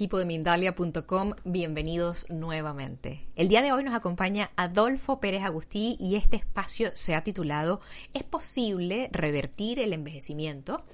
Equipo de Mindalia.com, bienvenidos nuevamente. El día de hoy nos acompaña Adolfo Pérez Agustí y este espacio se ha titulado ¿Es posible revertir el envejecimiento?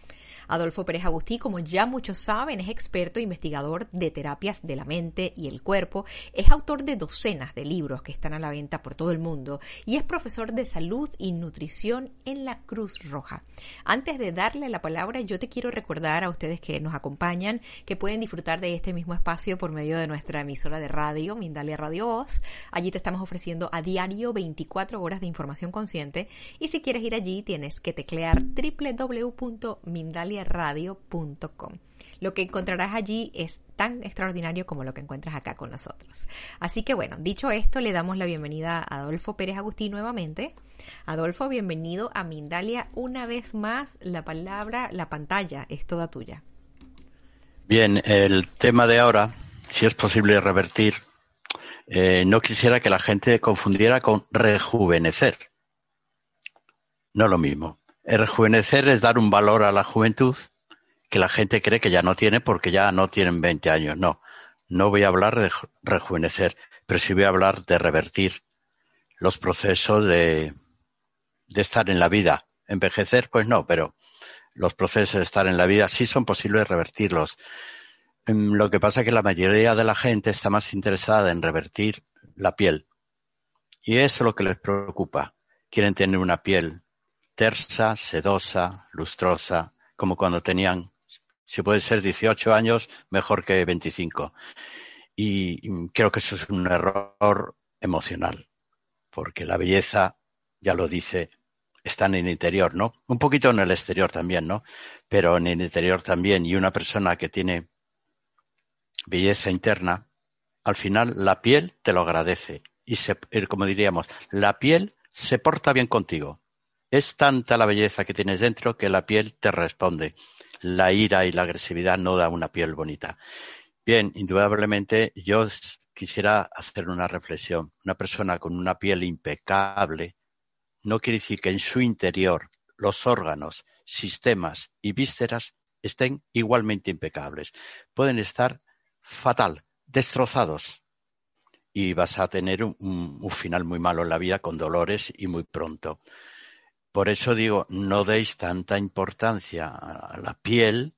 Adolfo Pérez Agustí, como ya muchos saben, es experto e investigador de terapias de la mente y el cuerpo, es autor de docenas de libros que están a la venta por todo el mundo y es profesor de salud y nutrición en la Cruz Roja. Antes de darle la palabra, yo te quiero recordar a ustedes que nos acompañan que pueden disfrutar de este mismo espacio por medio de nuestra emisora de radio, Mindalia Radio Voz. Allí te estamos ofreciendo a diario 24 horas de información consciente y si quieres ir allí tienes que teclear www.mindalia radio.com. Lo que encontrarás allí es tan extraordinario como lo que encuentras acá con nosotros. Así que bueno, dicho esto, le damos la bienvenida a Adolfo Pérez Agustín nuevamente. Adolfo, bienvenido a Mindalia. Una vez más, la palabra, la pantalla es toda tuya. Bien, el tema de ahora, si es posible revertir, eh, no quisiera que la gente confundiera con rejuvenecer. No lo mismo. El rejuvenecer es dar un valor a la juventud que la gente cree que ya no tiene porque ya no tienen 20 años. No, no voy a hablar de rejuvenecer, pero sí voy a hablar de revertir los procesos de, de estar en la vida. Envejecer, pues no, pero los procesos de estar en la vida sí son posibles revertirlos. Em, lo que pasa es que la mayoría de la gente está más interesada en revertir la piel. Y eso es lo que les preocupa. Quieren tener una piel tersa, sedosa, lustrosa, como cuando tenían, si puede ser 18 años, mejor que 25. Y creo que eso es un error emocional, porque la belleza, ya lo dice, está en el interior, ¿no? Un poquito en el exterior también, ¿no? Pero en el interior también. Y una persona que tiene belleza interna, al final la piel te lo agradece. Y se, como diríamos, la piel se porta bien contigo. Es tanta la belleza que tienes dentro que la piel te responde. La ira y la agresividad no da una piel bonita. Bien, indudablemente yo quisiera hacer una reflexión. Una persona con una piel impecable no quiere decir que en su interior los órganos, sistemas y vísceras estén igualmente impecables. Pueden estar fatal, destrozados. Y vas a tener un, un final muy malo en la vida con dolores y muy pronto. Por eso digo, no deis tanta importancia a la piel,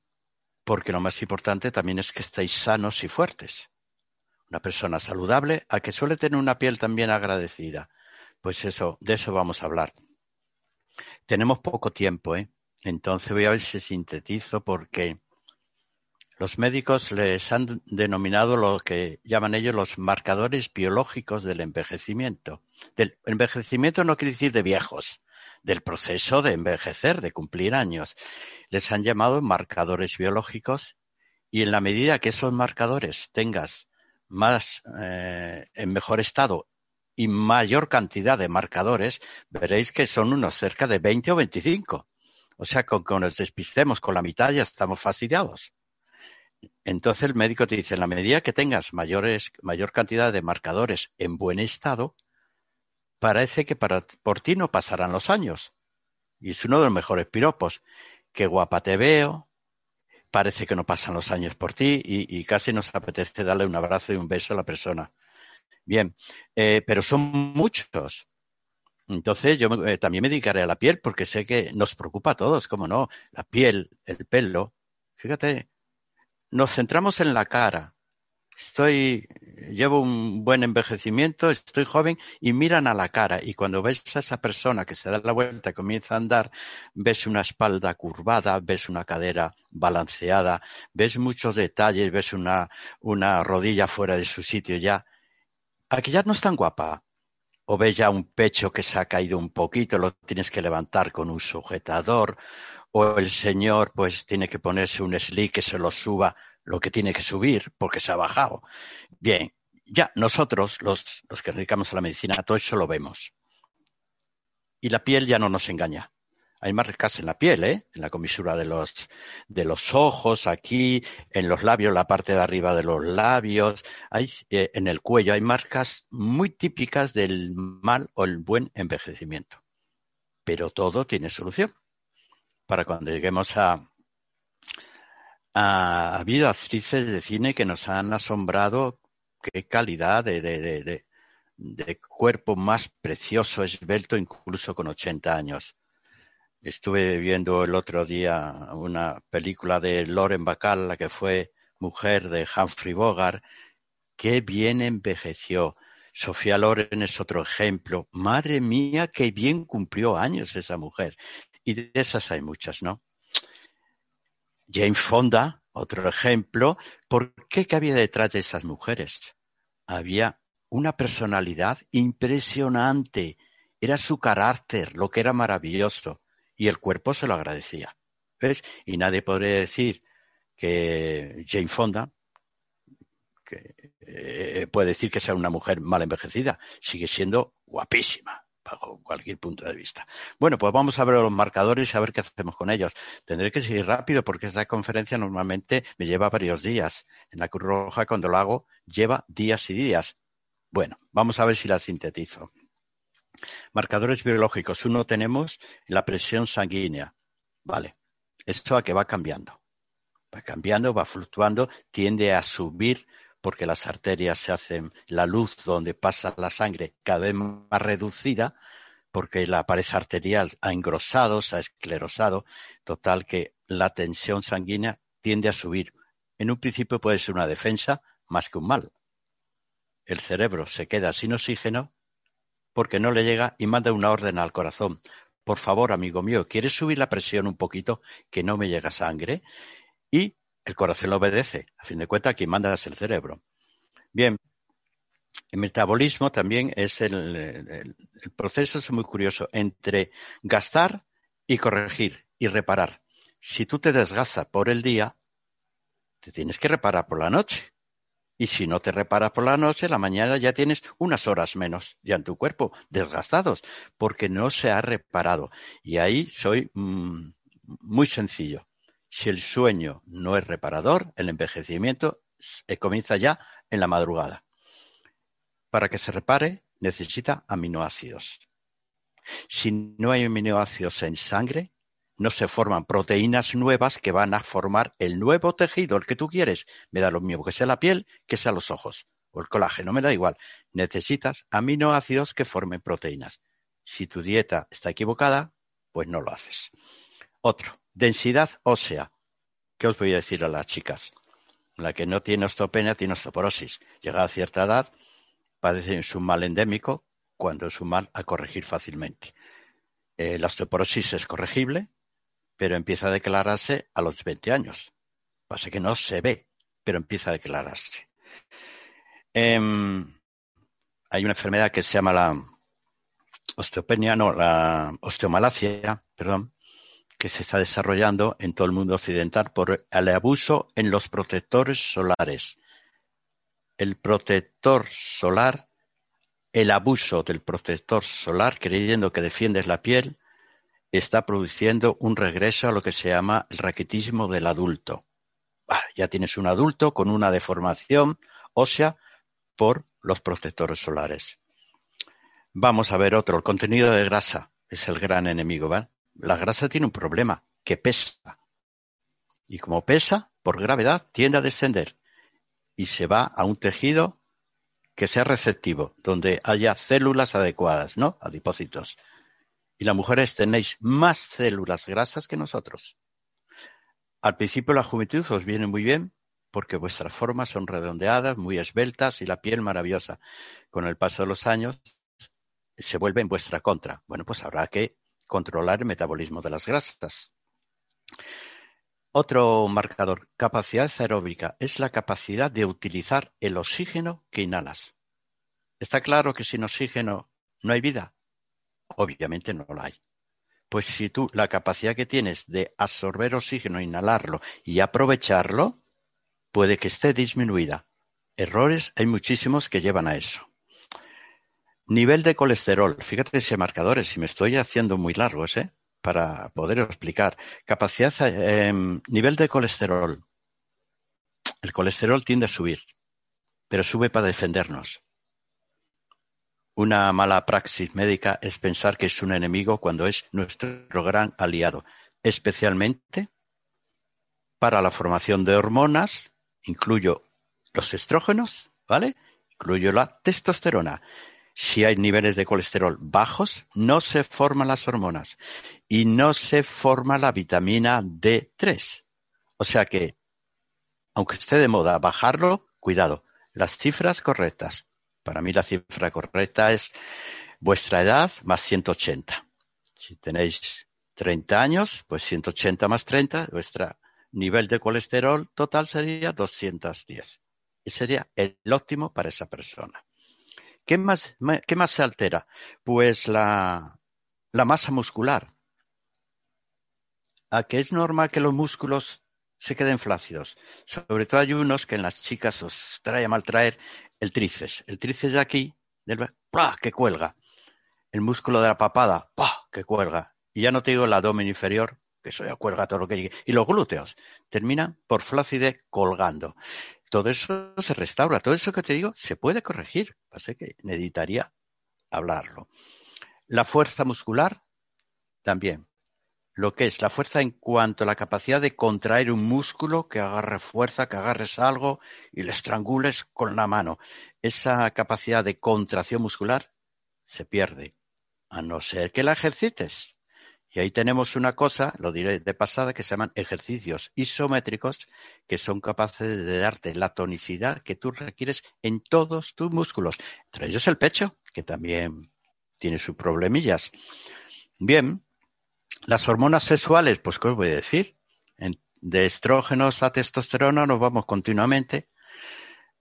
porque lo más importante también es que estéis sanos y fuertes. Una persona saludable, a que suele tener una piel también agradecida. Pues eso, de eso vamos a hablar. Tenemos poco tiempo, ¿eh? Entonces voy a ver si sintetizo porque los médicos les han denominado lo que llaman ellos los marcadores biológicos del envejecimiento. Del envejecimiento no quiere decir de viejos, del proceso de envejecer, de cumplir años. Les han llamado marcadores biológicos y en la medida que esos marcadores tengas más eh, en mejor estado y mayor cantidad de marcadores, veréis que son unos cerca de 20 o 25. O sea, con que nos despistemos con la mitad ya estamos fastidiados. Entonces el médico te dice, en la medida que tengas mayor cantidad de marcadores en buen estado, parece que para, por ti no pasarán los años. Y es uno de los mejores piropos. Qué guapa te veo, parece que no pasan los años por ti y, casi nos apetece darle un abrazo y un beso a la persona. Bien, eh, pero son muchos. Entonces yo eh, también me dedicaré a la piel porque sé que nos preocupa a todos, como no, la piel, el pelo. Fíjate, nos centramos en la cara. Estoy, llevo un buen envejecimiento, estoy joven y miran a la cara y cuando ves a esa persona que se da la vuelta y comienza a andar, ves una espalda curvada, ves una cadera balanceada, ves muchos detalles, ves una, una rodilla fuera de su sitio ya. Aquí ya no es tan guapa. O ves ya un pecho que se ha caído un poquito, lo tienes que levantar con un sujetador, o el señor pues tiene que ponerse un slick que se lo suba lo que tiene que subir porque se ha bajado. Bien, ya nosotros, los, los que dedicamos a la medicina, todo eso lo vemos. Y la piel ya no nos engaña. Hay marcas en la piel, ¿eh? en la comisura de los, de los ojos, aquí, en los labios, la parte de arriba de los labios, hay, eh, en el cuello. Hay marcas muy típicas del mal o el buen envejecimiento. Pero todo tiene solución. Para cuando lleguemos a, ha habido actrices de cine que nos han asombrado qué calidad de, de, cuerpo más precioso, esbelto, incluso con 80 años. Estuve viendo el otro día una película de Lauren Bacall, la que fue mujer de Humphrey Bogart. Qué bien envejeció. Sofía Loren es otro ejemplo. Madre mía, qué bien cumplió años esa mujer. Y de esas hay muchas, ¿no? Jane Fonda, otro ejemplo, ¿por qué que había detrás de esas mujeres? Había una personalidad impresionante, era su carácter, lo que era maravilloso, y el cuerpo se lo agradecía. ¿Ves? Y nadie podría decir que Jane Fonda, que eh, puede decir que sea una mujer mal envejecida, sigue siendo guapísima bajo cualquier punto de vista. Bueno, pues vamos a ver los marcadores y a ver qué hacemos con ellos. Tendré que seguir rápido porque esta conferencia normalmente me lleva varios días. En la Cruz Roja, cuando lo hago, lleva días y días. Bueno, vamos a ver si la sintetizo. Marcadores biológicos. Uno tenemos la presión sanguínea. Vale. Esto a que va cambiando. Va cambiando, va fluctuando, tiende a subir porque las arterias se hacen la luz donde pasa la sangre cada vez más reducida, porque la pared arterial ha engrosado, se ha esclerosado, total que la tensión sanguínea tiende a subir. En un principio puede ser una defensa más que un mal. El cerebro se queda sin oxígeno porque no le llega y manda una orden al corazón. Por favor, amigo mío, ¿quieres subir la presión un poquito que no me llega sangre? Y el corazón lo obedece. A fin de cuentas, quien manda es el cerebro. Bien, el metabolismo también es el, proceso es muy curioso entre gastar y corregir y reparar. Si tú te desgastas por el día, te tienes que reparar por la noche. Y si no te reparas por la noche, la mañana ya tienes unas horas menos ya en tu cuerpo, desgastados, porque no se ha reparado. Y ahí soy mmm, muy sencillo. Si el sueño no es reparador, el envejecimiento eh, comienza ya en la madrugada. Para que se repare, necesita aminoácidos. Si no hay aminoácidos en sangre, no se forman proteínas nuevas que van a formar el nuevo tejido, el que tú quieres. Me da lo mismo que sea la piel, que sea los ojos o el colágeno, me da igual. Necesitas aminoácidos que formen proteínas. Si tu dieta está equivocada, pues no lo haces. Otro, Densidad ósea. ¿Qué os voy a decir a las chicas? La que no tiene osteopenia tiene osteoporosis. Llega a cierta edad, padece un mal endémico cuando es un mal a corregir fácilmente. Eh, la osteoporosis es corregible, pero empieza a declararse a los 20 años. Pasa que no se ve, pero empieza a declararse. Eh, hay una enfermedad que se llama la osteopenia, no, la osteomalacia, perdón, que se está desarrollando en todo el mundo occidental por el abuso en los protectores solares. El protector solar, el abuso del protector solar, creyendo que defiendes la piel, está produciendo un regreso a lo que se llama el raquitismo del adulto. ya tienes un adulto con una deformación ósea por los protectores solares. Vamos a ver otro. El contenido de grasa es el gran enemigo, ¿vale? La grasa tiene un problema, que pesa. Y como pesa, por gravedad, tiende a descender y se va a un tejido que sea receptivo, donde haya células adecuadas, ¿no? Adipócitos. Y las mujeres tenéis más células grasas que nosotros. Al principio la juventud os viene muy bien porque vuestras formas son redondeadas, muy esbeltas y la piel maravillosa. Con el paso de los años se vuelve en vuestra contra. Bueno, pues habrá que controlar el metabolismo de las grasas. Otro marcador, capacidad aeróbica, es la capacidad de utilizar el oxígeno que inhalas. ¿Está claro que sin oxígeno no hay vida? Obviamente no la hay. Pues si tú la capacidad que tienes de absorber oxígeno, inhalarlo y aprovecharlo, puede que esté disminuida. Errores hay muchísimos que llevan a eso. Nivel de colesterol. Fíjate ese marcador, si me estoy haciendo muy largos, ¿eh? Para poder explicar. Capacidad, eh, nivel de colesterol. El colesterol tiende a subir, pero sube para defendernos. Una mala praxis médica es pensar que es un enemigo cuando es nuestro gran aliado, especialmente para la formación de hormonas, incluyo los estrógenos, ¿vale? Incluyo la testosterona. Si hay niveles de colesterol bajos, no se forman las hormonas y no se forma la vitamina D3. O sea que, aunque esté de moda bajarlo, cuidado, las cifras correctas. Para mí la cifra correcta es vuestra edad más 180. Si tenéis 30 años, pues 180 más 30, vuestro nivel de colesterol total sería 210. Y sería el óptimo para esa persona. ¿Qué más, qué más se altera? Pues la, masa muscular. ¿A que es normal que los músculos se queden flácidos? Sobre todo hay unos que en las chicas os trae a mal traer el tríceps. El tríceps de aquí, del, que cuelga. El músculo de la papada, ¡pah! que cuelga. Y ya no te digo el abdomen inferior, que eso ya cuelga todo lo que llegue. Y los glúteos terminan por flacidez colgando. Todo eso se restaura. Todo eso que te digo se puede corregir. Pasa que necesitaría hablarlo. La fuerza muscular también. Lo que es la fuerza en cuanto a la capacidad de contraer un músculo, que agarre fuerza, que agarres algo y le estrangules con la mano. Esa capacidad de contracción muscular se pierde, a no ser que la ejercites. Y ahí tenemos una cosa, lo diré de pasada, que se llaman ejercicios isométricos, que son capaces de darte la tonicidad que tú requieres en todos tus músculos, entre ellos el pecho, que también tiene sus problemillas. Bien, las hormonas sexuales, pues ¿qué os voy a decir? de estrógenos a testosterona nos vamos continuamente.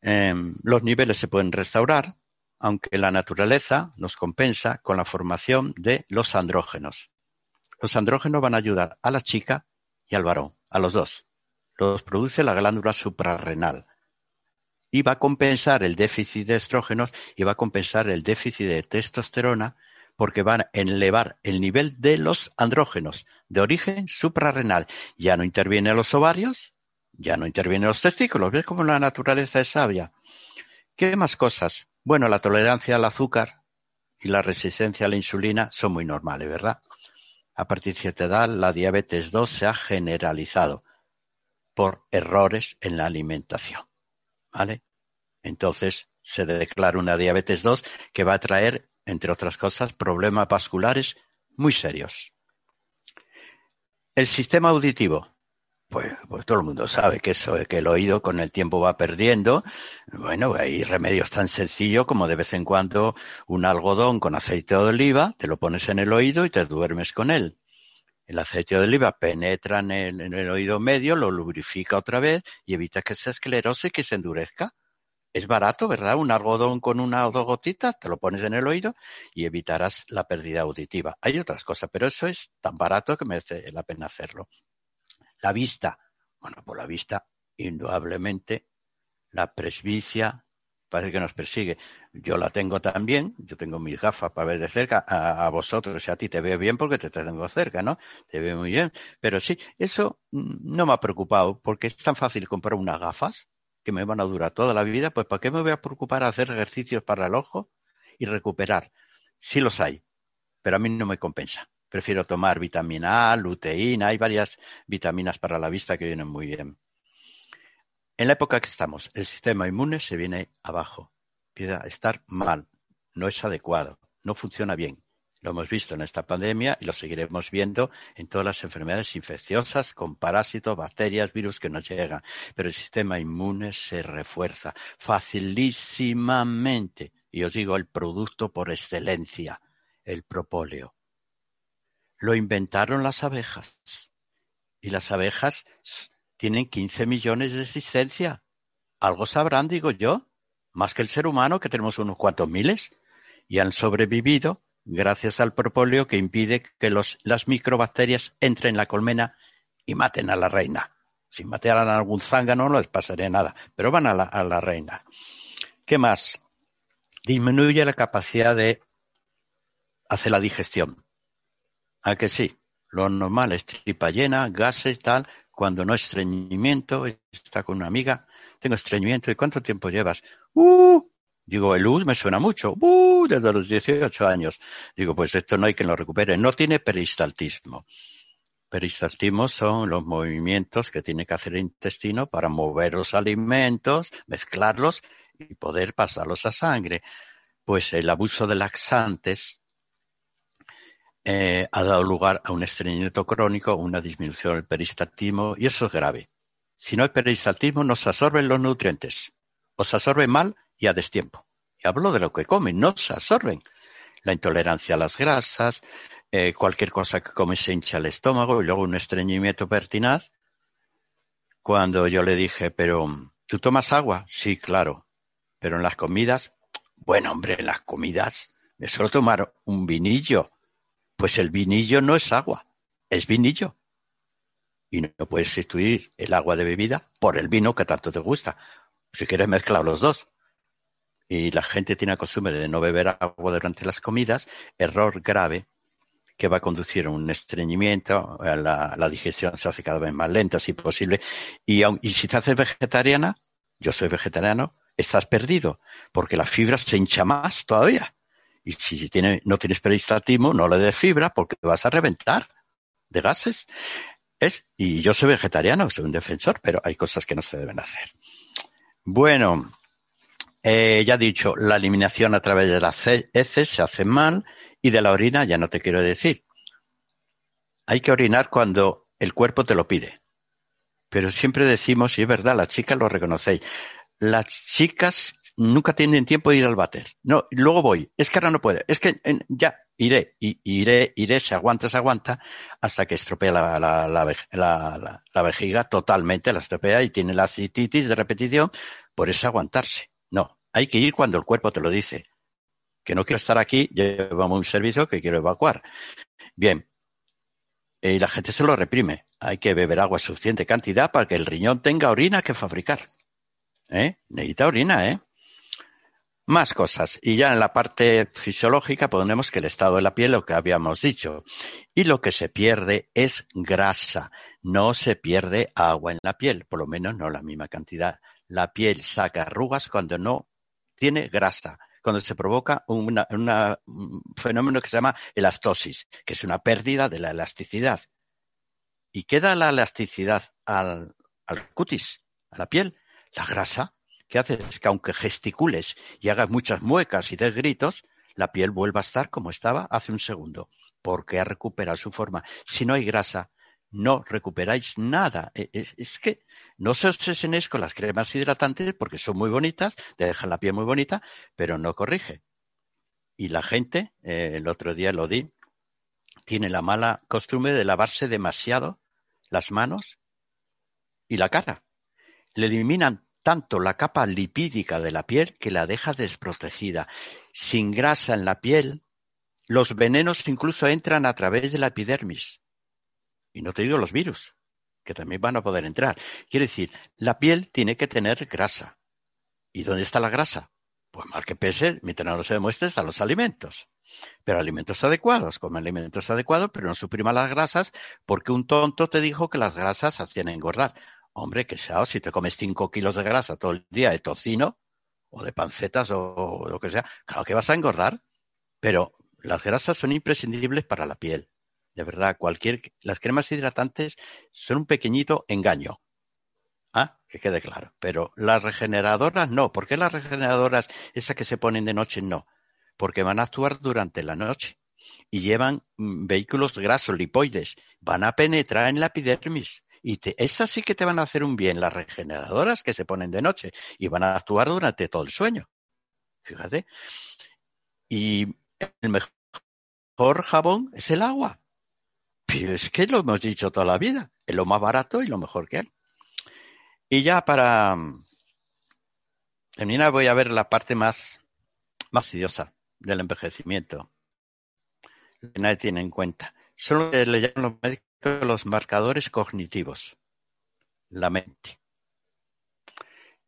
Em, los niveles se pueden restaurar, aunque la naturaleza nos compensa con la formación de los andrógenos. Los andrógenos van a ayudar a la chica y al varón, a los dos. Los produce la glándula suprarrenal. Y va a compensar el déficit de estrógenos y va a compensar el déficit de testosterona porque van a elevar el nivel de los andrógenos de origen suprarrenal. Ya no intervienen los ovarios, ya no intervienen los testículos. ¿Ves cómo la naturaleza es sabia? ¿Qué más cosas? Bueno, la tolerancia al azúcar y la resistencia a la insulina son muy normales, ¿verdad? A partir de cierta edad, la diabetes 2 se ha generalizado por errores en la alimentación. ¿Vale? Entonces, se declara una diabetes 2 que va a traer entre otras cosas, problemas vasculares muy serios. El sistema auditivo. Pues, pues, todo el mundo sabe que eso, que el oído con el tiempo va perdiendo. Bueno, hay remedios tan sencillos como de vez en cuando un algodón con aceite de oliva, te lo pones en el oído y te duermes con él. El aceite de oliva penetra en el, en el oído medio, lo lubrifica otra vez y evita que se esclerose y que se endurezca es barato, ¿verdad? Un algodón con una o dos gotitas, te lo pones en el oído y evitarás la pérdida auditiva. Hay otras cosas, pero eso es tan barato que merece la pena hacerlo. La vista. Bueno, por la vista, indudablemente, la presbicia parece que nos persigue. Yo la tengo también, yo tengo mis gafas para ver de cerca, a, vosotros y a ti te veo bien porque te tengo cerca, ¿no? Te veo muy bien. Pero sí, eso mm, no me ha preocupado porque es tan fácil comprar unas gafas que me van a durar toda la vida, pues ¿para qué me voy a preocupar a hacer ejercicios para el ojo y recuperar? Sí los hay, pero a mí no me compensa. Prefiero tomar vitamina A, luteína, hay varias vitaminas para la vista que vienen muy bien. En la época que estamos, el sistema inmune se viene abajo, empieza estar mal, no es adecuado, no funciona bien. Lo hemos visto en esta pandemia y lo seguiremos viendo en todas las enfermedades infecciosas con parásitos, bacterias, virus que nos llegan. Pero el sistema inmune se refuerza facilísimamente. Y os digo, el producto por excelencia, el propóleo. Lo inventaron las abejas. Y las abejas tienen 15 millones de existencia. Algo sabrán, digo yo, más que el ser humano, que tenemos unos cuantos miles, y han sobrevivido gracias al propóleo que impide que los, las microbacterias entren en la colmena y maten a la reina. Si mataran a algún zángano no les pasaría nada, pero van a la, a la reina. ¿Qué más? Disminuye la capacidad de hacer la digestión. ¿A que sí? Lo normal es tripa llena, gases, tal. Cuando no estreñimiento, está con una amiga, tengo estreñimiento. ¿Y cuánto tiempo llevas? ¡Uh! Digo, el luz me suena mucho. ¡Uh! Desde los 18 años. Digo, pues esto no hay que lo recupere. No tiene peristaltismo. Peristaltismo son los movimientos que tiene que hacer el intestino para mover los alimentos, mezclarlos y poder pasarlos a sangre. Pues el abuso de laxantes eh, ha dado lugar a un estreñimiento crónico, una disminución del peristaltismo y eso es grave. Si no hay peristaltismo, no se absorben los nutrientes. O se absorben mal y a destiempo. Y hablo de lo que comen, no se absorben. La intolerancia a las grasas, eh, cualquier cosa que come se hincha el estómago y luego un estreñimiento pertinaz. Cuando yo le dije, pero ¿tú tomas agua? Sí, claro. Pero en las comidas, bueno, hombre, en las comidas me suelo tomar un vinillo. Pues el vinillo no es agua, es vinillo. Y no puedes sustituir el agua de bebida por el vino que tanto te gusta. Si quieres mezclar los dos y la gente tiene la costumbre de no beber agua durante las comidas, error grave que va a conducir a un estreñimiento, a la, digestión se hace cada vez más lenta si posible. Y, y si te haces vegetariana, yo soy vegetariano, estás perdido, porque la fibra se hincha más todavía. Y si tiene, no tienes peristaltismo, no le des fibra porque vas a reventar de gases. Es, y yo soy vegetariano, soy un defensor, pero hay cosas que no se deben hacer. Bueno, eh, ya he dicho, la eliminación a través de las heces se hace mal y de la orina ya no te quiero decir. Hay que orinar cuando el cuerpo te lo pide. Pero siempre decimos, y es verdad, las chicas lo reconocéis, las chicas nunca tienen tiempo de ir al váter. No, luego voy. Es que ahora no puede. Es que ya iré, y, iré, iré, se aguanta, se aguanta, hasta que estropea la, la, la, la, vejiga totalmente, la estropea y tiene la cititis de repetición, por eso aguantarse. No, hay que ir cuando el cuerpo te lo dice. Que no quiero estar aquí, llevamos un servicio que quiero evacuar. Bien. Y la gente se lo reprime. Hay que beber agua en suficiente cantidad para que el riñón tenga orina que fabricar. ¿Eh? Orina, ¿eh? Más cosas. Y ya en la parte fisiológica ponemos que el estado de la piel, lo que habíamos dicho. Y lo que se pierde es grasa. No se pierde agua en la piel, por lo menos no la misma cantidad. La piel saca arrugas cuando no tiene grasa, cuando se provoca un fenómeno que se llama elastosis, que es una pérdida de la elasticidad. ¿Y queda la elasticidad al cutis, a la piel? La grasa, que hace es que aunque gesticules y hagas muchas muecas y des gritos, la piel vuelva a estar como estaba hace un segundo, porque ha recuperado su forma. Si no hay grasa, no recuperáis nada. E, es, que no se obsesionéis con las cremas hidratantes porque son muy bonitas, te dejan la piel muy bonita, pero no corrige. Y la gente, eh, el otro día lo di, tiene la mala costumbre de lavarse demasiado las manos y la cara. Le eliminan tanto la capa lipídica de la piel que la deja desprotegida. Sin grasa en la piel, los venenos incluso entran a través de la epidermis. Y no te digo los virus, que también van a poder entrar. Quiere decir, la piel tiene que tener grasa. ¿Y dónde está la grasa? Pues mal que pese, mientras no se demuestre, están los alimentos. Pero alimentos adecuados, come alimentos adecuados, pero no suprima las grasas, porque un tonto te dijo que las grasas hacían engordar. Hombre, que sea, si te comes 5 kilos de grasa todo el día de tocino o de pancetas o, lo que sea, claro que vas a engordar, pero las grasas son imprescindibles para la piel. De verdad, cualquier, las cremas hidratantes son un pequeñito engaño. Ah, que quede claro. Pero las regeneradoras no. ¿Por qué las regeneradoras, esas que se ponen de noche, no? Porque van a actuar durante la noche. y llevan mm, vehículos grasos, lipoides, van a penetrar en la epidermis. Y te, esas sí que te van a hacer un bien, las regeneradoras que se ponen de noche y van a actuar durante todo el sueño. Fíjate. Y el mejor jabón es el agua. Pero es que lo hemos dicho toda la vida. Es lo más barato y lo mejor que hay. Y ya para mm, terminar voy a ver la parte más, más del envejecimiento. Que nadie tiene en cuenta. Son lo que le llaman los médicos los marcadores cognitivos. La mente.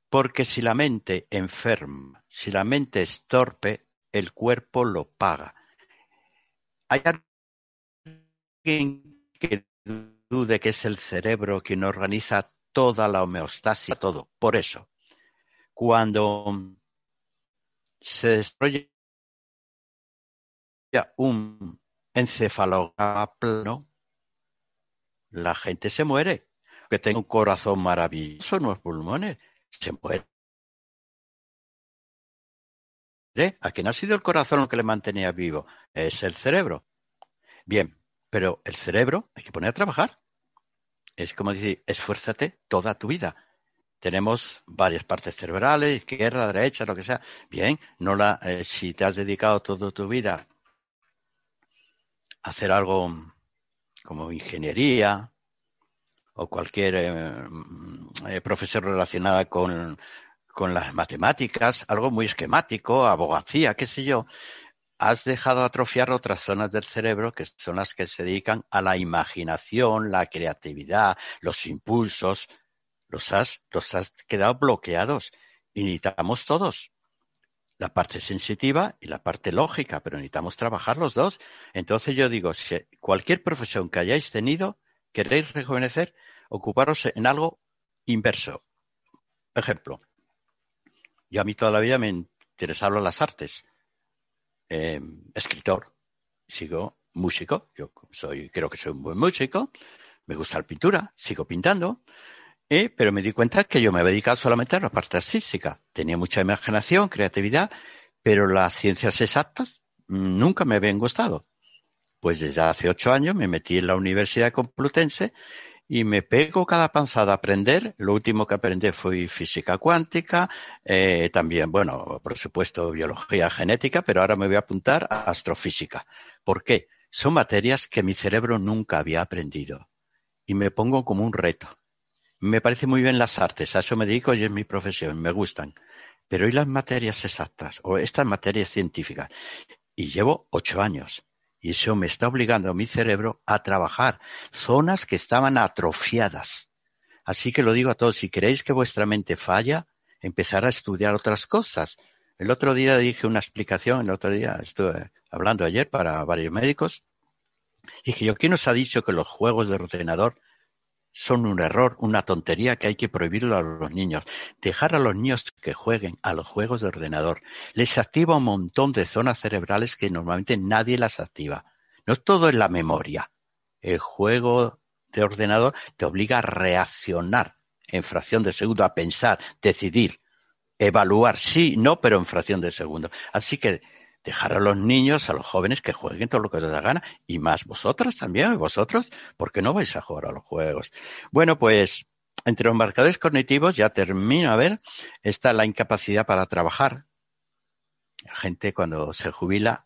Porque si la mente enferma, si la mente es torpe, el cuerpo lo paga. Hay alguien que dude que es el cerebro quien organiza toda la homeostasia, todo. Por eso, cuando se desarrolla un encefalograma plano, la gente se muere. Que tenga un corazón maravilloso en los pulmones, se muere. ¿A quién ha sido el corazón lo que le mantenía vivo? Es el cerebro. Bien, pero el cerebro hay que poner a trabajar. Es como decir, esfuérzate toda tu vida. Tenemos varias partes cerebrales, izquierda, derecha, lo que sea. Bien, no la, eh, si te has dedicado toda tu vida a hacer algo como ingeniería o cualquier eh, eh, profesión relacionada con, con las matemáticas, algo muy esquemático, abogacía, qué sé yo, has dejado atrofiar otras zonas del cerebro que son las que se dedican a la imaginación, la creatividad, los impulsos, los has, los has quedado bloqueados y necesitamos todos la parte sensitiva y la parte lógica, pero necesitamos trabajar los dos. Entonces yo digo, si cualquier profesión que hayáis tenido, queréis rejuvenecer, ocuparos en algo inverso. Ejemplo, yo a mí toda la vida me interesaron las artes. Em, escritor, sigo músico, yo soy, creo que soy un buen músico, me gusta la pintura, sigo pintando, eh, pero me di cuenta que yo me había dedicado solamente a la parte artística. Tenía mucha imaginación, creatividad, pero las ciencias exactas mm, nunca me habían gustado. Pues desde hace ocho años me metí en la Universidad Complutense y me pego cada panzada a aprender. Lo último que aprendí fue física cuántica, eh, también, bueno, por supuesto, biología genética, pero ahora me voy a apuntar a astrofísica. ¿Por qué? Son materias que mi cerebro nunca había aprendido y me pongo como un reto. Me parece muy bien las artes, a eso me dedico y es mi profesión, me gustan. Pero ¿y las materias exactas o estas materias científicas? Y llevo ocho años. Y eso me está obligando a mi cerebro a trabajar zonas que estaban atrofiadas. Así que lo digo a todos, si queréis que vuestra mente falla, empezar a estudiar otras cosas. El otro día dije una explicación, el otro día estuve hablando ayer para varios médicos. Dije yo, ¿quién os ha dicho que los juegos de ordenador son un error, una tontería que hay que prohibirlo a los niños. Dejar a los niños que jueguen a los juegos de ordenador les activa un montón de zonas cerebrales que normalmente nadie las activa. No todo es la memoria. El juego de ordenador te obliga a reaccionar en fracción de segundo, a pensar, decidir, evaluar, sí, no, pero en fracción de segundo. Así que dejar a los niños, a los jóvenes que jueguen todo lo que les da gana y más vosotros también, vosotros, porque no vais a jugar a los juegos. Bueno, pues entre los marcadores cognitivos, ya termino a ver, está la incapacidad para trabajar. La gente cuando se jubila,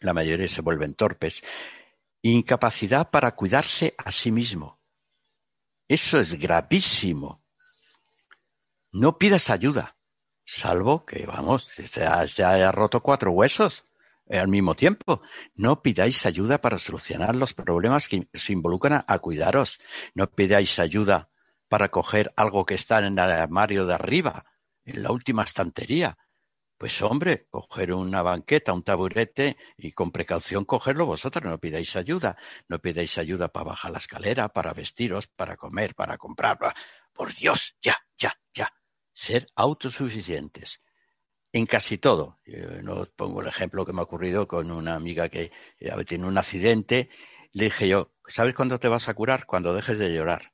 la mayoría se vuelven torpes. Incapacidad para cuidarse a sí mismo. Eso es gravísimo. No pidas ayuda. Salvo que, vamos, se, haya roto cuatro huesos eh, al mismo tiempo. No pidáis ayuda para solucionar los problemas que se involucran a, cuidaros. No pidáis ayuda para coger algo que está en el armario de arriba, en la última estantería. Pues hombre, coger una banqueta, un taburete y con precaución cogerlo vosotros. No pidáis ayuda. No pidáis ayuda para bajar la escalera, para vestiros, para comer, para comprar. Por Dios, ya, ya, ya ser autosuficientes en casi todo. No pongo el ejemplo que me ha ocurrido con una amiga que tiene un accidente. Le dije yo, ¿sabes cuándo te vas a curar? Cuando dejes de llorar.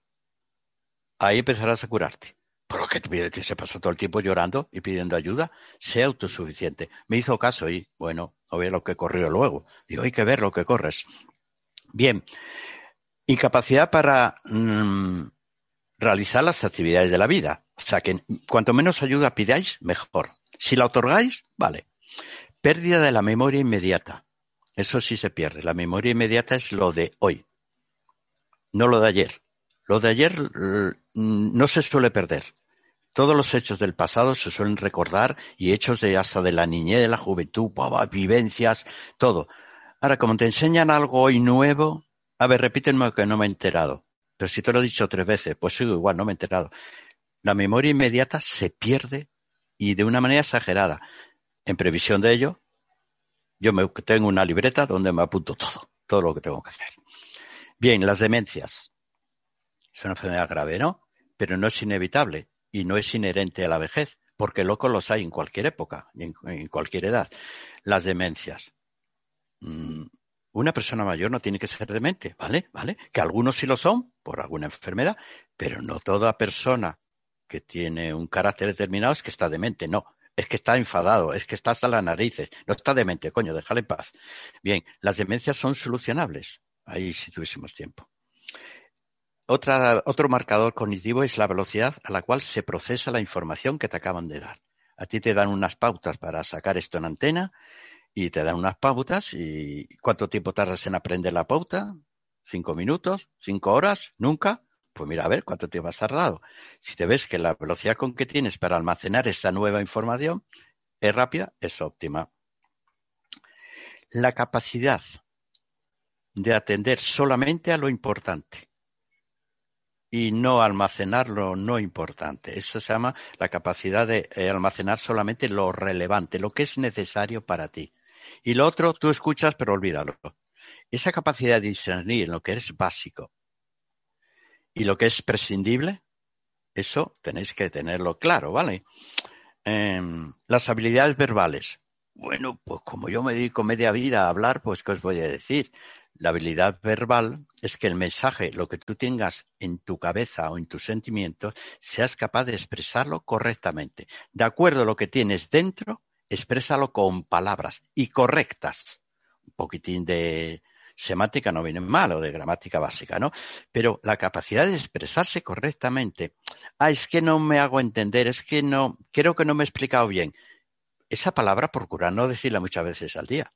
Ahí empezarás a curarte. por lo que se pasó todo el tiempo llorando y pidiendo ayuda, sea autosuficiente. Me hizo caso y, bueno, no ve lo que corrió luego. Digo, hay que ver lo que corres. Bien, incapacidad para mm, realizar las actividades de la vida. O sea que cuanto menos ayuda pidáis, mejor. Si la otorgáis, vale. Pérdida de la memoria inmediata. Eso sí se pierde. La memoria inmediata es lo de hoy, no lo de ayer. Lo de ayer no se suele perder. Todos los hechos del pasado se suelen recordar y hechos de hasta de la niñez, de la juventud, vivencias, todo. Ahora, como te enseñan algo hoy nuevo, a ver, repítenme que no me he enterado. Pero si te lo he dicho tres veces, pues sigo igual, no me he enterado. La memoria inmediata se pierde y de una manera exagerada. En previsión de ello, yo me, tengo una libreta donde me apunto todo, todo lo que tengo que hacer. Bien, las demencias. Es una enfermedad grave, ¿no? Pero no es inevitable y no es inherente a la vejez, porque locos los hay en cualquier época y en, cualquier edad. Las demencias. Mm, una persona mayor no tiene que ser demente, ¿vale? ¿Vale? Que algunos sí lo son por alguna enfermedad, pero no toda persona que tiene un carácter determinado es que está demente, no. Es que está enfadado, es que está hasta las narices, no está demente, coño, déjale en paz. Bien, las demencias son solucionables ahí si tuviésemos tiempo. otro marcador cognitivo es la velocidad a la cual se procesa la información que te acaban de dar. A ti te dan unas pautas para sacar esto en antena y te dan unas pautas y ¿cuánto tiempo tardas en aprender la pauta? ¿Cinco minutos? ¿Cinco horas? ¿Nunca? Pues mira, a ver cuánto tiempo has tardado. Si te ves que la velocidad con que tienes para almacenar esta nueva información es rápida, es óptima. La capacidad de atender solamente a lo importante y no almacenar lo no importante. Eso se llama la capacidad de eh, almacenar solamente lo relevante, lo que es necesario para ti. Y lo otro tú escuchas pero olvídalo. Esa capacidad de discernir lo que es básico y lo que es prescindible, eso tenéis que tenerlo claro, ¿vale? Em, las habilidades verbales. Bueno, pues como yo me dedico media vida a hablar, pues ¿qué os voy a decir? La habilidad verbal es que el mensaje, lo que tú tengas en tu cabeza o en tus sentimientos, seas capaz de expresarlo correctamente. De acuerdo a lo que tienes dentro, exprésalo con palabras y correctas. Un poquitín de semántica no viene mal o de gramática básica, ¿no? Pero la capacidad de expresarse correctamente. Ah, es que no me hago entender, es que no, creo que no me he explicado bien. Esa palabra procura no decirla muchas veces al día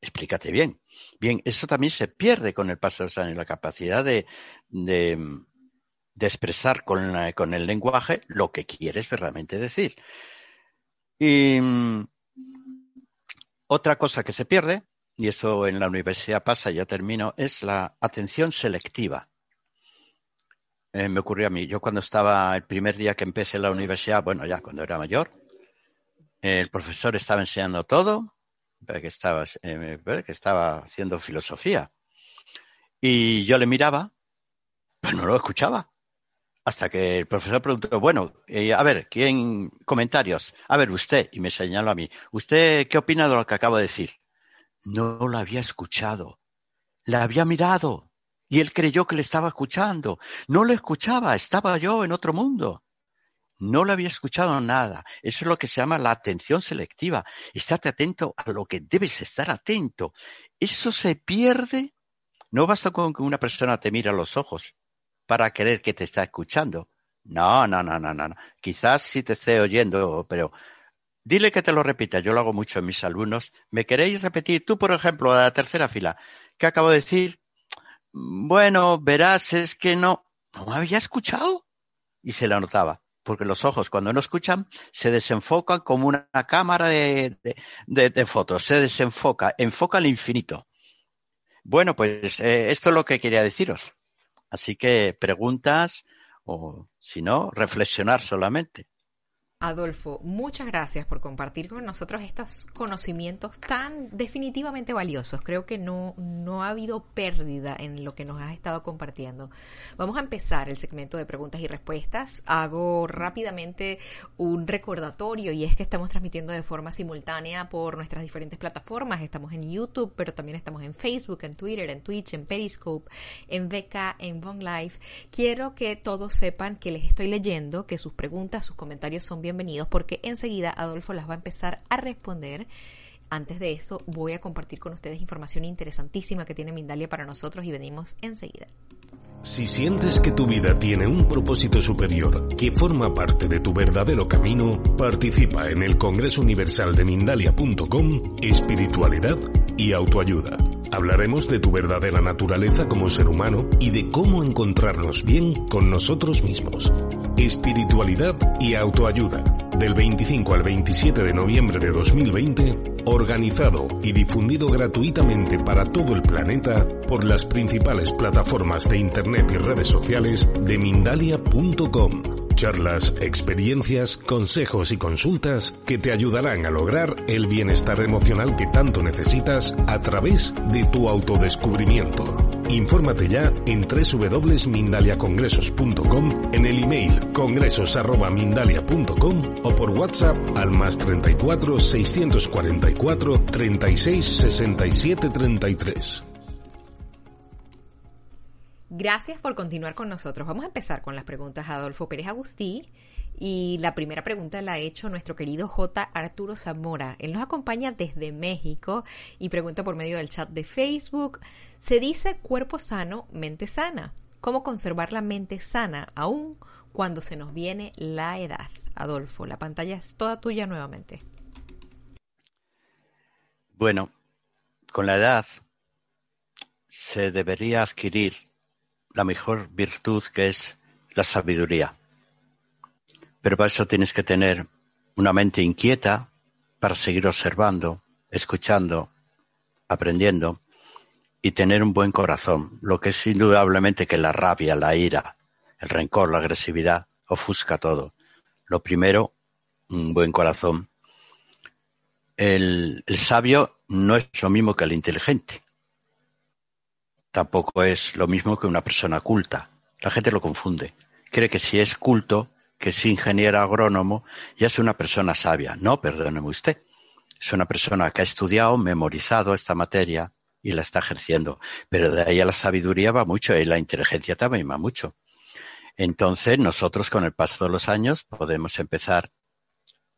explícate bien. Bien, eso también se pierde con el paso de los años, la capacidad de, de, expresar con, con, el lenguaje lo que quieres verdaderamente decir. Y mm, otra cosa que se pierde, y eso en la universidad pasa, ya termino, es la atención selectiva. Eh, me ocurrió a mí, yo cuando estaba el primer día que empecé la universidad, bueno, ya cuando era mayor, el profesor estaba enseñando todo, que estaba, eh, que estaba haciendo filosofía. Y yo le miraba, pero no lo escuchaba. Hasta que el profesor preguntó, bueno, eh, a ver, ¿quién? Comentarios. A ver, usted, y me señaló a mí, ¿usted qué opina de lo que acabo de decir? No lo había escuchado. La había mirado. Y él creyó que le estaba escuchando. No lo escuchaba, estaba yo en otro mundo. No lo había escuchado nada. Eso es lo que se llama la atención selectiva. Estate atento a lo que debes estar atento. Eso se pierde. No basta con que una persona te mire a los ojos para creer que te está escuchando. No, no, no, no, no. Quizás sí te esté oyendo, pero dile que te lo repita. Yo lo hago mucho en mis alumnos. ¿Me queréis repetir? Tú, por ejemplo, a la tercera fila. ¿Qué acabo de decir? Bueno, verás, es que no. ¿No me había escuchado? Y se la notaba porque los ojos cuando no escuchan se desenfocan como una cámara de, fotos, se desenfoca, enfoca al infinito. Bueno, pues eh, esto es lo que quería deciros. Así que preguntas o, si no, reflexionar solamente. Adolfo, muchas gracias por compartir con nosotros estos conocimientos tan definitivamente valiosos. Creo que no, no ha habido pérdida en lo que nos has estado compartiendo. Vamos a empezar el segmento de preguntas y respuestas. Hago rápidamente un recordatorio y es que estamos transmitiendo de forma simultánea por nuestras diferentes plataformas. Estamos en YouTube, pero también estamos en Facebook, en Twitter, en Twitch, en Periscope, en VK, en Von Life. Quiero que todos sepan que les estoy leyendo, que sus preguntas, sus comentarios son bien bienvenidos porque enseguida Adolfo las va a empezar a responder. Antes de eso, voy a compartir con ustedes información interesantísima que tiene Mindalia para nosotros y venimos enseguida. Si sientes que tu vida tiene un propósito superior que forma parte de tu verdadero camino, participa en el Congreso Universal de Mindalia.com, Espiritualidad y Autoayuda. Hablaremos de tu verdadera naturaleza como ser humano y de cómo encontrarnos bien con nosotros mismos. Espiritualidad y autoayuda. Del 25 al 27 de noviembre de 2020, organizado y difundido gratuitamente para todo el planeta por las principales plataformas de Internet y redes sociales de Mindalia.com. Charlas, experiencias, consejos y consultas que te ayudarán a lograr el bienestar emocional que tanto necesitas a través de tu autodescubrimiento. Infórmate ya en www.mindaliacongresos.com, en el email congresos.mindalia.com o por WhatsApp al más 34 644 36 67 33. Gracias por continuar con nosotros. Vamos a empezar con las preguntas a Adolfo Pérez Agustí. Y la primera pregunta la ha hecho nuestro querido J. Arturo Zamora. Él nos acompaña desde México y pregunta por medio del chat de Facebook. Se dice cuerpo sano, mente sana. ¿Cómo conservar la mente sana aún cuando se nos viene la edad? Adolfo, la pantalla es toda tuya nuevamente. Bueno, con la edad se debería adquirir la mejor virtud que es la sabiduría. Pero para eso tienes que tener una mente inquieta para seguir observando, escuchando, aprendiendo y tener un buen corazón, lo que es indudablemente que la rabia, la ira, el rencor, la agresividad ofusca todo. Lo primero, un buen corazón. El, el sabio no es lo mismo que el inteligente tampoco es lo mismo que una persona culta. La gente lo confunde. Cree que si es culto, que es ingeniero agrónomo, ya es una persona sabia. No, perdóneme usted. Es una persona que ha estudiado, memorizado esta materia y la está ejerciendo. Pero de ahí a la sabiduría va mucho y la inteligencia también va mucho. Entonces, nosotros con el paso de los años podemos empezar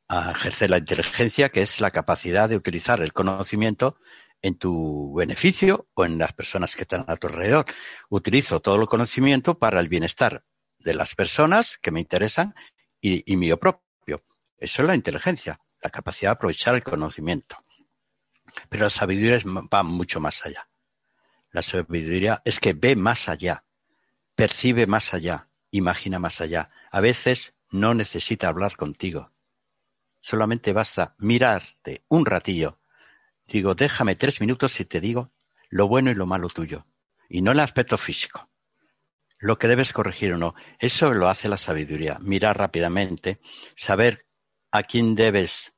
a ejercer la inteligencia, que es la capacidad de utilizar el conocimiento en tu beneficio o en las personas que están a tu alrededor. Utilizo todo el conocimiento para el bienestar de las personas que me interesan y, y mío propio. Eso es la inteligencia, la capacidad de aprovechar el conocimiento. Pero la sabiduría va mucho más allá. La sabiduría es que ve más allá, percibe más allá, imagina más allá. A veces no necesita hablar contigo. Solamente basta mirarte un ratillo Digo, déjame tres minutos y te digo lo bueno y lo malo tuyo. Y no el aspecto físico. Lo que debes corregir o no. Eso lo hace la sabiduría. Mirar rápidamente, saber a quién debes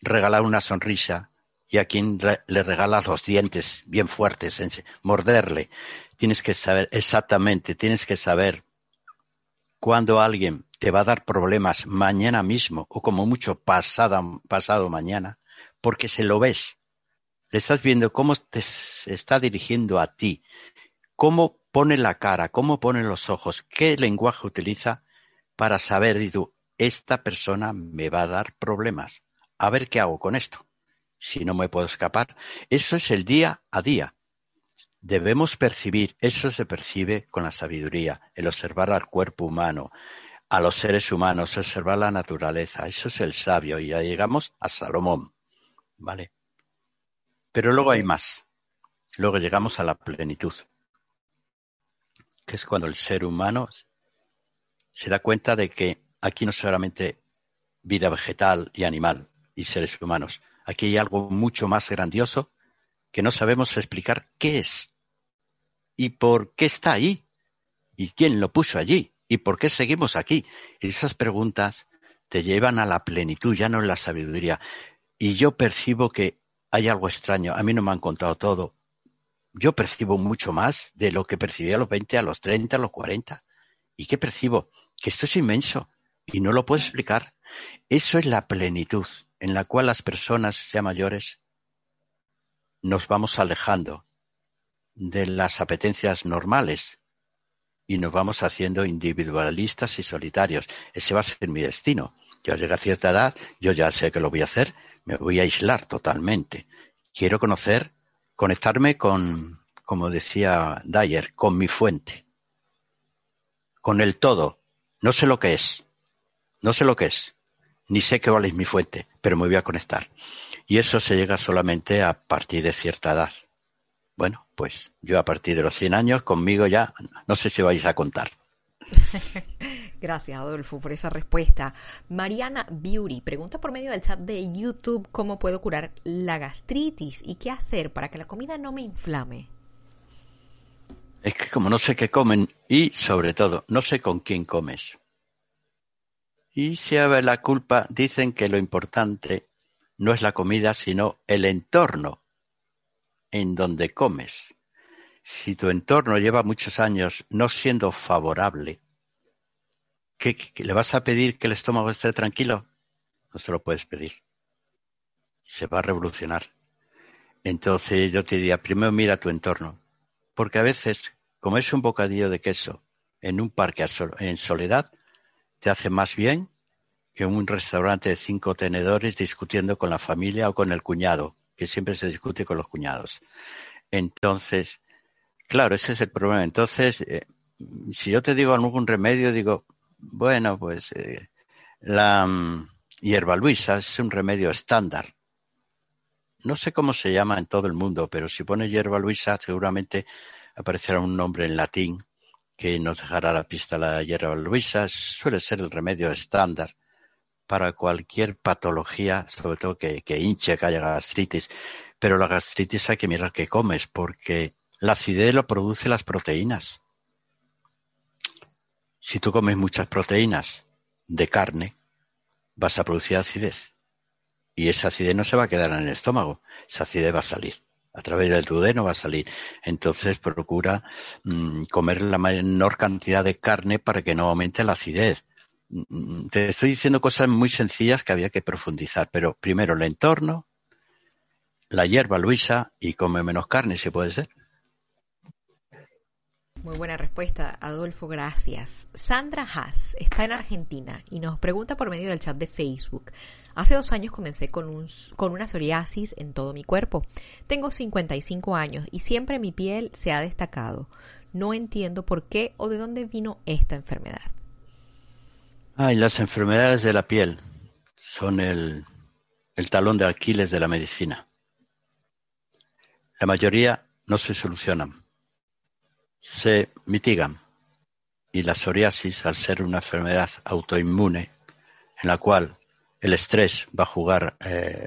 regalar una sonrisa y a quién le regalas los dientes bien fuertes, morderle. Tienes que saber exactamente, tienes que saber cuándo alguien te va a dar problemas mañana mismo o como mucho pasado mañana porque se lo ves. Le estás viendo cómo te está dirigiendo a ti, cómo pone la cara, cómo pone los ojos, qué lenguaje utiliza para saber, y tú, esta persona me va a dar problemas. A ver qué hago con esto. Si no me puedo escapar. Eso es el día a día. Debemos percibir, eso se percibe con la sabiduría, el observar al cuerpo humano, a los seres humanos, observar la naturaleza. Eso es el sabio. Y ya llegamos a Salomón. ¿Vale? Pero luego hay más. Luego llegamos a la plenitud, que es cuando el ser humano se da cuenta de que aquí no solamente vida vegetal y animal y seres humanos, aquí hay algo mucho más grandioso que no sabemos explicar qué es y por qué está ahí y quién lo puso allí y por qué seguimos aquí. Y esas preguntas te llevan a la plenitud, ya no es la sabiduría. Y yo percibo que hay algo extraño. A mí no me han contado todo. Yo percibo mucho más de lo que percibía a los 20, a los 30, a los 40. ¿Y qué percibo? Que esto es inmenso y no lo puedo explicar. Eso es la plenitud en la cual las personas ya mayores nos vamos alejando de las apetencias normales y nos vamos haciendo individualistas y solitarios. Ese va a ser mi destino. Yo llegué a cierta edad, yo ya sé que lo voy a hacer, me voy a aislar totalmente. Quiero conocer, conectarme con, como decía Dyer, con mi fuente, con el todo. No sé lo que es, no sé lo que es, ni sé qué vale mi fuente, pero me voy a conectar. Y eso se llega solamente a partir de cierta edad. Bueno, pues yo a partir de los 100 años, conmigo ya, no sé si vais a contar. Gracias, Adolfo, por esa respuesta. Mariana Beauty pregunta por medio del chat de YouTube cómo puedo curar la gastritis y qué hacer para que la comida no me inflame. Es que como no sé qué comen y sobre todo no sé con quién comes. Y si a ver la culpa, dicen que lo importante no es la comida, sino el entorno en donde comes. Si tu entorno lleva muchos años no siendo favorable, ¿qué, le vas a pedir que el estómago esté tranquilo? No se lo puedes pedir. Se va a revolucionar. Entonces yo te diría, primero mira tu entorno. Porque a veces, comerse un bocadillo de queso en un parque en soledad te hace más bien que un restaurante de cinco tenedores discutiendo con la familia o con el cuñado, que siempre se discute con los cuñados. Entonces, claro, ese es el problema. Entonces, eh, si yo te digo algún remedio, digo, bueno, pues eh, la um, hierba luisa es un remedio estándar. No sé cómo se llama en todo el mundo, pero si pone hierba luisa seguramente aparecerá un nombre en latín que nos dejará la pista la hierba luisa. Suele ser el remedio estándar para cualquier patología, sobre todo que, hinche, que haya gastritis. Pero la gastritis hay que mirar qué comes, porque la acidez lo produce las proteínas. Si tú comes muchas proteínas de carne, vas a producir acidez. Y esa acidez no se va a quedar en el estómago, esa acidez va a salir. A través del duodeno va a salir. Entonces procura mm, comer la menor cantidad de carne para que no aumente la acidez Mm, te estoy diciendo cosas muy sencillas que había que profundizar, pero primero el entorno, la hierba luisa y come menos carne si puede ser. Muy buena respuesta, Adolfo, gracias. Sandra Haas está en Argentina y nos pregunta por medio del chat de Facebook. Hace dos años comencé con, un, con una psoriasis en todo mi cuerpo. Tengo 55 años y siempre mi piel se ha destacado. No entiendo por qué o de dónde vino esta enfermedad. Ah, las enfermedades de la piel son el, el talón de Aquiles de la medicina. La mayoría no se solucionan, se mitigan. Y la psoriasis, al ser una enfermedad autoinmune, en la cual el estrés va a jugar eh,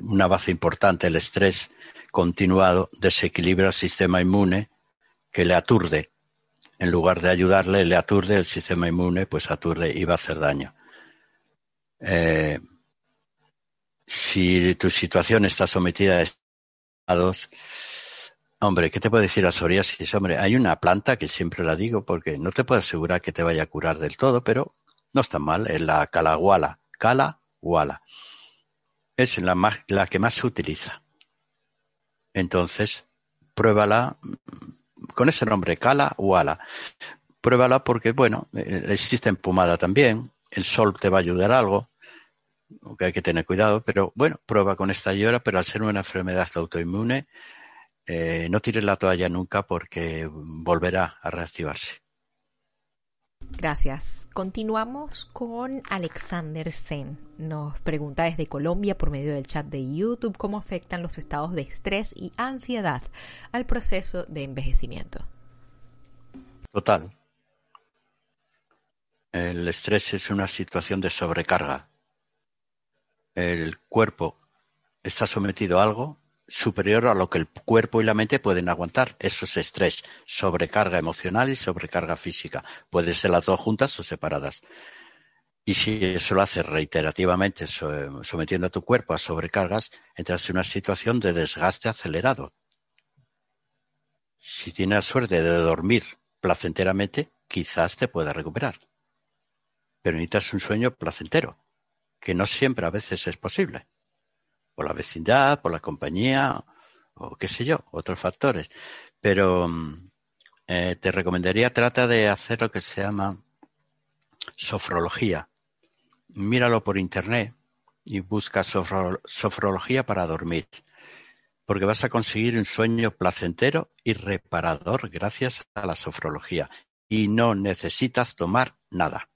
una base importante, el estrés continuado desequilibra el sistema inmune que le aturde en lugar de ayudarle, le aturde el sistema inmune, pues aturde y va a hacer daño. Eh, si tu situación está sometida a estados, hombre, ¿qué te puedo decir a psoriasis? Hombre, hay una planta que siempre la digo porque no te puedo asegurar que te vaya a curar del todo, pero no está mal, es la calaguala, calaguala. Es la, la que más se utiliza. Entonces, pruébala con ese nombre, Cala o Ala. Pruébala porque, bueno, eh, existe en pomada también, el sol te va a ayudar algo, aunque hay que tener cuidado, pero bueno, prueba con esta llora, pero al ser una enfermedad autoinmune, eh, no tires la toalla nunca porque volverá a reactivarse. Gracias. Continuamos con Alexander Sen. Nos pregunta desde Colombia por medio del chat de YouTube cómo afectan los estados de estrés y ansiedad al proceso de envejecimiento. Total. El estrés es una situación de sobrecarga. El cuerpo está sometido a algo superior a lo que el cuerpo y la mente pueden aguantar. Eso es estrés, sobrecarga emocional y sobrecarga física. Pueden ser las dos juntas o separadas. Y si eso lo haces reiterativamente, sometiendo a tu cuerpo a sobrecargas, entras en una situación de desgaste acelerado. Si tienes la suerte de dormir placenteramente, quizás te pueda recuperar. Pero necesitas un sueño placentero, que no siempre a veces es posible. Por la vecindad, por la compañía, o qué sé yo, otros factores. Pero mm, eh, te recomendaría, trata de hacer lo que se llama sofrología. Míralo por internet y busca sofrología para dormir porque vas a conseguir un sueño placentero y reparador gracias a la sofrología y no necesitas tomar nada.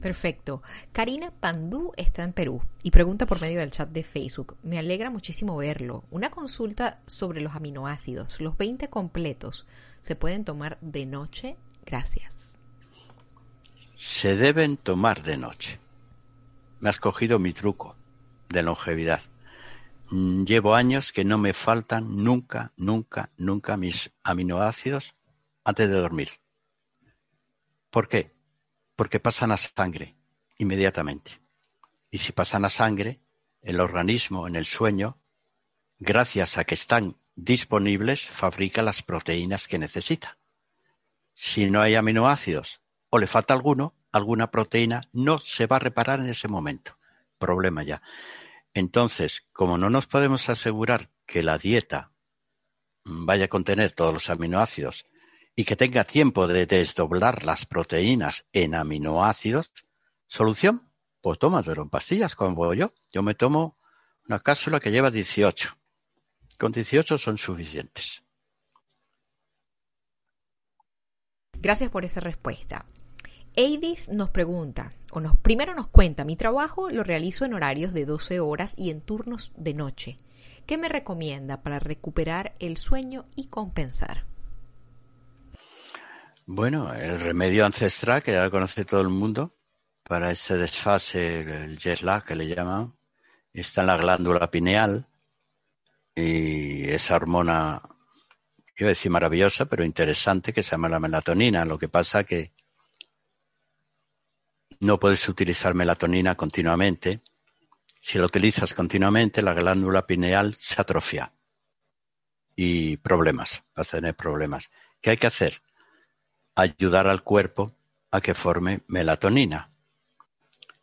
Perfecto. Karina Pandú está en Perú y pregunta por medio del chat de Facebook. Me alegra muchísimo verlo. Una consulta sobre los aminoácidos. Los 20 completos, ¿se pueden tomar de noche? Gracias. Se deben tomar de noche. Me has cogido mi truco de longevidad. Mm, llevo años que no me faltan nunca, nunca, nunca mis aminoácidos antes de dormir. ¿Por qué? Porque pasan a sangre inmediatamente. Y si pasan a sangre, el organismo en el sueño, gracias a que están disponibles, fabrica las proteínas que necesita. Si no hay aminoácidos o le falta alguno, alguna proteína no se va a reparar en ese momento. Problema ya. Entonces, como no nos podemos asegurar que la dieta vaya a contener todos los aminoácidos y que tenga tiempo de desdoblar las proteínas en aminoácidos, ¿solución? Pues tómatelo en pastillas, como yo. Yo me tomo una cápsula que lleva 18. Con 18 son suficientes. Gracias por esa respuesta. Aidis nos pregunta, o nos, primero nos cuenta, mi trabajo lo realizo en horarios de 12 horas y en turnos de noche. ¿Qué me recomienda para recuperar el sueño y compensar? Bueno, el remedio ancestral, que ya lo conoce todo el mundo, para ese desfase, el jet lag que le llaman, está en la glándula pineal y esa hormona, quiero decir maravillosa, pero interesante, que se llama la melatonina. Lo que pasa que no puedes utilizar melatonina continuamente. Si lo utilizas continuamente, la glándula pineal se atrofia. Y problemas, vas a tener problemas. ¿Qué hay que hacer? Ayudar al cuerpo a que forme melatonina.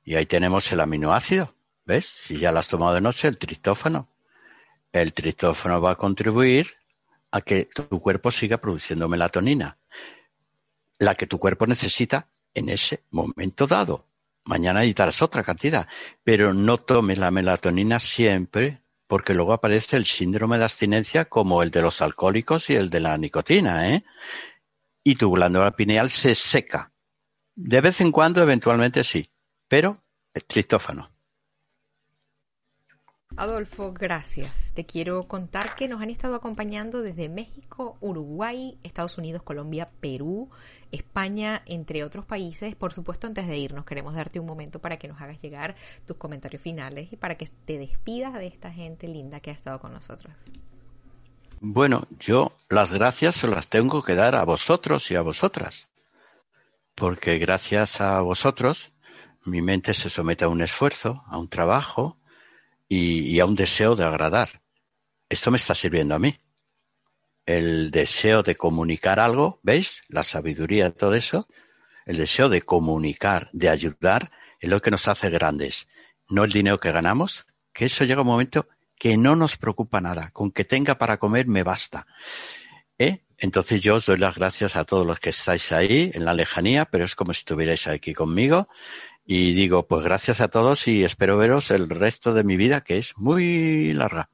Y ahí tenemos el aminoácido. ¿Ves? Si ya lo has tomado de noche, el tristófano. El tristófano va a contribuir a que tu cuerpo siga produciendo melatonina. La que tu cuerpo necesita en ese momento dado. Mañana necesitarás otra cantidad, pero no tomes la melatonina siempre porque luego aparece el síndrome de abstinencia como el de los alcohólicos y el de la nicotina, ¿eh? Y tu glándula pineal se seca. De vez en cuando, eventualmente sí, pero es tristófano. Adolfo, gracias. Te quiero contar que nos han estado acompañando desde México, Uruguay, Estados Unidos, Colombia, Perú, España, entre otros países. Por supuesto, antes de irnos, queremos darte un momento para que nos hagas llegar tus comentarios finales y para que te despidas de esta gente linda que ha estado con nosotros. Bueno, yo las gracias se las tengo que dar a vosotros y a vosotras, porque gracias a vosotros mi mente se somete a un esfuerzo, a un trabajo y, y a un deseo de agradar. Esto me está sirviendo a mí el deseo de comunicar algo, ¿veis? La sabiduría de todo eso, el deseo de comunicar, de ayudar, es lo que nos hace grandes. No el dinero que ganamos, que eso llega un momento que no nos preocupa nada. Con que tenga para comer me basta. ¿Eh? Entonces yo os doy las gracias a todos los que estáis ahí en la lejanía, pero es como si estuvierais aquí conmigo. Y digo, pues gracias a todos y espero veros el resto de mi vida, que es muy larga.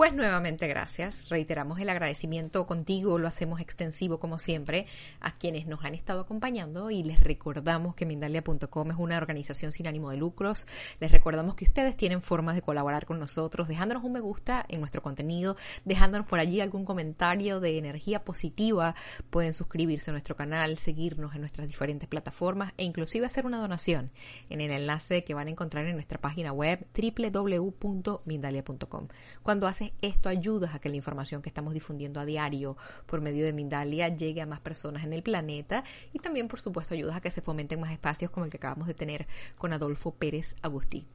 Pues nuevamente gracias. Reiteramos el agradecimiento contigo, lo hacemos extensivo como siempre a quienes nos han estado acompañando y les recordamos que Mindalia.com es una organización sin ánimo de lucros. Les recordamos que ustedes tienen formas de colaborar con nosotros dejándonos un me gusta en nuestro contenido, dejándonos por allí algún comentario de energía positiva. Pueden suscribirse a nuestro canal, seguirnos en nuestras diferentes plataformas e inclusive hacer una donación en el enlace que van a encontrar en nuestra página web www.mindalia.com. Cuando haces Esto ayuda a que la información que estamos difundiendo a diario por medio de Mindalia llegue a más personas en el planeta y también, por supuesto, ayuda a que se fomenten más espacios como el que acabamos de tener con Adolfo Pérez Agustí.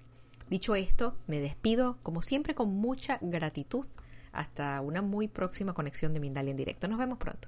Dicho esto, me despido, como siempre, con mucha gratitud. Hasta una muy próxima conexión de Mindalia en directo. Nos vemos pronto.